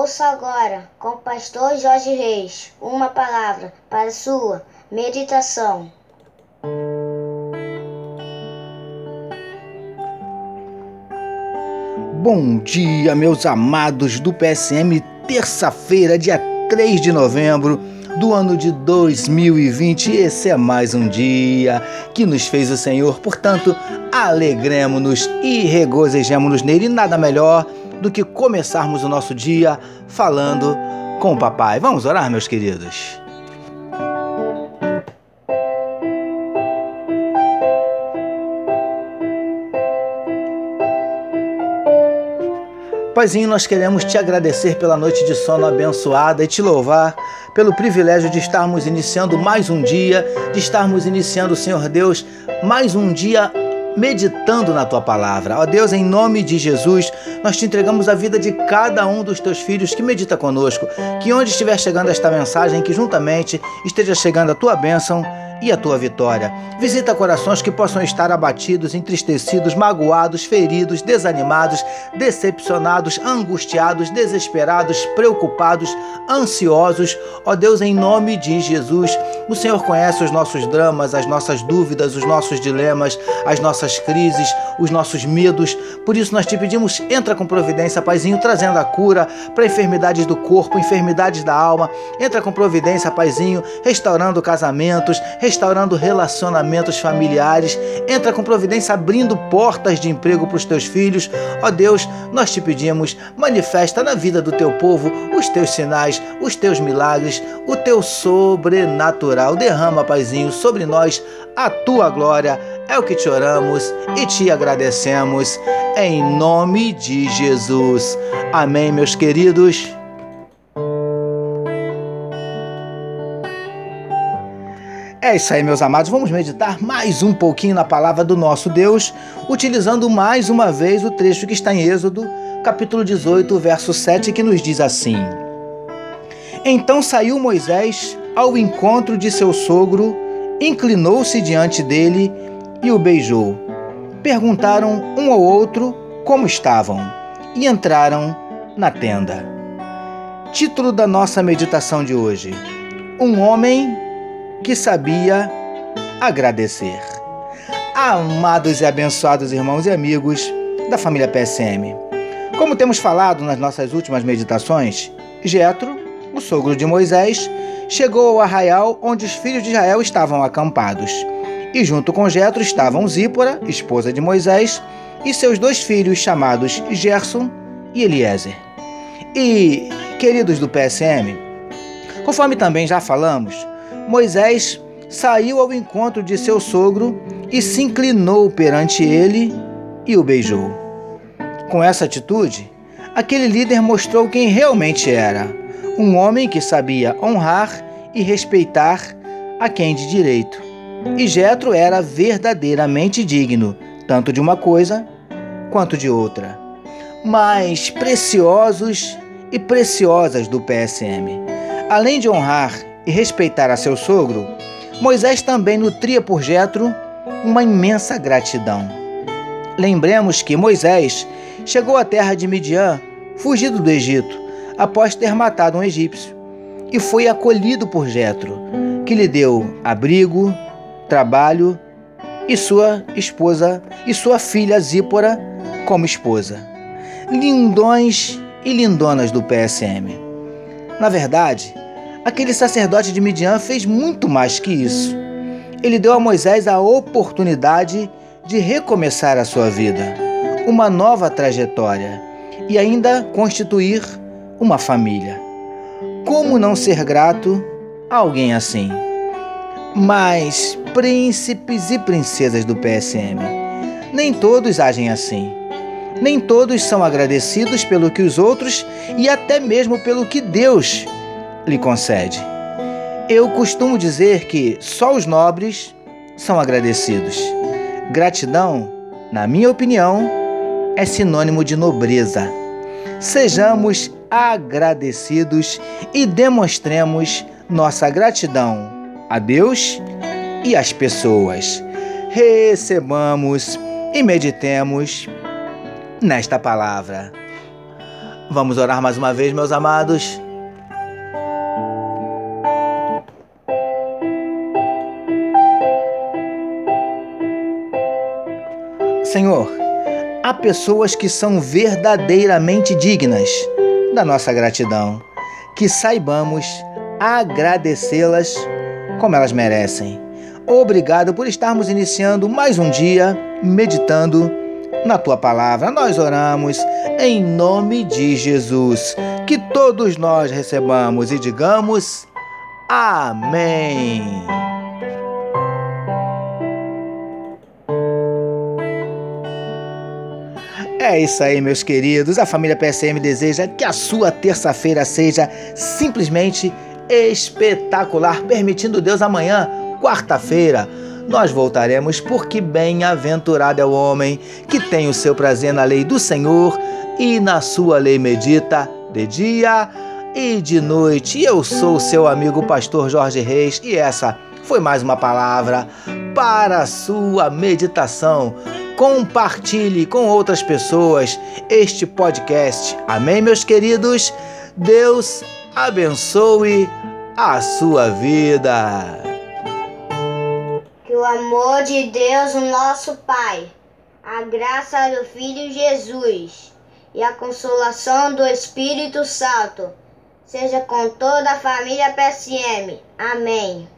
Ouça agora, com o pastor Jorge Reis, uma palavra para sua meditação. Bom dia, meus amados do PSM, terça-feira, dia 3 de novembro do ano de 2020. Esse é mais um dia que nos fez o Senhor, portanto, alegremos-nos e regozijemos-nos nele. E nada melhor do que começarmos o nosso dia falando com o papai. Vamos orar, meus queridos? Paizinho, nós queremos te agradecer pela noite de sono abençoada e te louvar pelo privilégio de estarmos iniciando mais um dia, de estarmos iniciando, Senhor Deus, mais um dia meditando na tua palavra. Ó Deus, em nome de Jesus, nós te entregamos a vida de cada um dos teus filhos que medita conosco. Que onde estiver chegando esta mensagem, que juntamente esteja chegando a tua bênção e a tua vitória. Visita corações que possam estar abatidos, entristecidos, magoados, feridos, desanimados, decepcionados, angustiados, desesperados, preocupados, ansiosos. Ó Deus, em nome de Jesus, o Senhor conhece os nossos dramas, as nossas dúvidas, os nossos dilemas, as nossas crises, os nossos medos. Por isso nós te pedimos, entra com providência, Paizinho, trazendo a cura para enfermidades do corpo, enfermidades da alma. Entra com providência, Paizinho, restaurando casamentos, restaurando relacionamentos familiares, entra com providência abrindo portas de emprego para os teus filhos. Ó Deus, nós te pedimos, manifesta na vida do teu povo os teus sinais, os teus milagres, o teu sobrenatural. Derrama, Paizinho, sobre nós a tua glória. É o que te oramos e te agradecemos em nome de Jesus. Amém, meus queridos. É isso aí, meus amados. Vamos meditar mais um pouquinho na palavra do nosso Deus, utilizando mais uma vez o trecho que está em Êxodo, capítulo 18, verso 7, que nos diz assim: Então saiu Moisés ao encontro de seu sogro, inclinou-se diante dele e o beijou. Perguntaram um ao outro como estavam e entraram na tenda. Título da nossa meditação de hoje: Um homem que sabia agradecer. Amados e abençoados irmãos e amigos da família PSM. Como temos falado nas nossas últimas meditações, Jetro, o sogro de Moisés, chegou ao arraial onde os filhos de Israel estavam acampados. E junto com Jetro estavam Zípora, esposa de Moisés, e seus dois filhos chamados Gerson e Eliezer. E, queridos do PSM, conforme também já falamos, Moisés saiu ao encontro de seu sogro e se inclinou perante ele e o beijou. Com essa atitude, aquele líder mostrou quem realmente era: um homem que sabia honrar e respeitar a quem de direito. E Jetro era verdadeiramente digno, tanto de uma coisa quanto de outra. Mais preciosos e preciosas do PSM. Além de honrar e respeitar a seu sogro, Moisés também nutria por Jetro uma imensa gratidão. Lembremos que Moisés chegou à terra de Midian, fugido do Egito, após ter matado um egípcio, e foi acolhido por Jetro, que lhe deu abrigo, trabalho e sua esposa e sua filha Zípora como esposa. Lindões e lindonas do PSM. Na verdade, Aquele sacerdote de Midian fez muito mais que isso. Ele deu a Moisés a oportunidade de recomeçar a sua vida, uma nova trajetória e ainda constituir uma família. Como não ser grato a alguém assim? Mas, príncipes e princesas do PSM, nem todos agem assim. Nem todos são agradecidos pelo que os outros e até mesmo pelo que Deus lhe concede. Eu costumo dizer que só os nobres são agradecidos. Gratidão, na minha opinião, é sinônimo de nobreza. Sejamos agradecidos e demonstremos nossa gratidão a Deus e às pessoas. Recebamos e meditemos nesta palavra. Vamos orar mais uma vez, meus amados. Senhor, há pessoas que são verdadeiramente dignas da nossa gratidão, que saibamos agradecê-las como elas merecem. Obrigado por estarmos iniciando mais um dia meditando na tua palavra. Nós oramos em nome de Jesus. Que todos nós recebamos e digamos Amém. É isso aí, meus queridos. A família PSM deseja que a sua terça-feira seja simplesmente espetacular, permitindo Deus amanhã, quarta-feira, nós voltaremos, porque bem-aventurado é o homem que tem o seu prazer na lei do Senhor e na sua lei medita de dia e de noite. Eu sou seu amigo pastor Jorge Reis e essa foi mais uma palavra para a sua meditação compartilhe com outras pessoas este podcast. Amém, meus queridos? Deus abençoe a sua vida. Que o amor de Deus, nosso Pai, a graça do Filho Jesus e a consolação do Espírito Santo seja com toda a família PSM. Amém.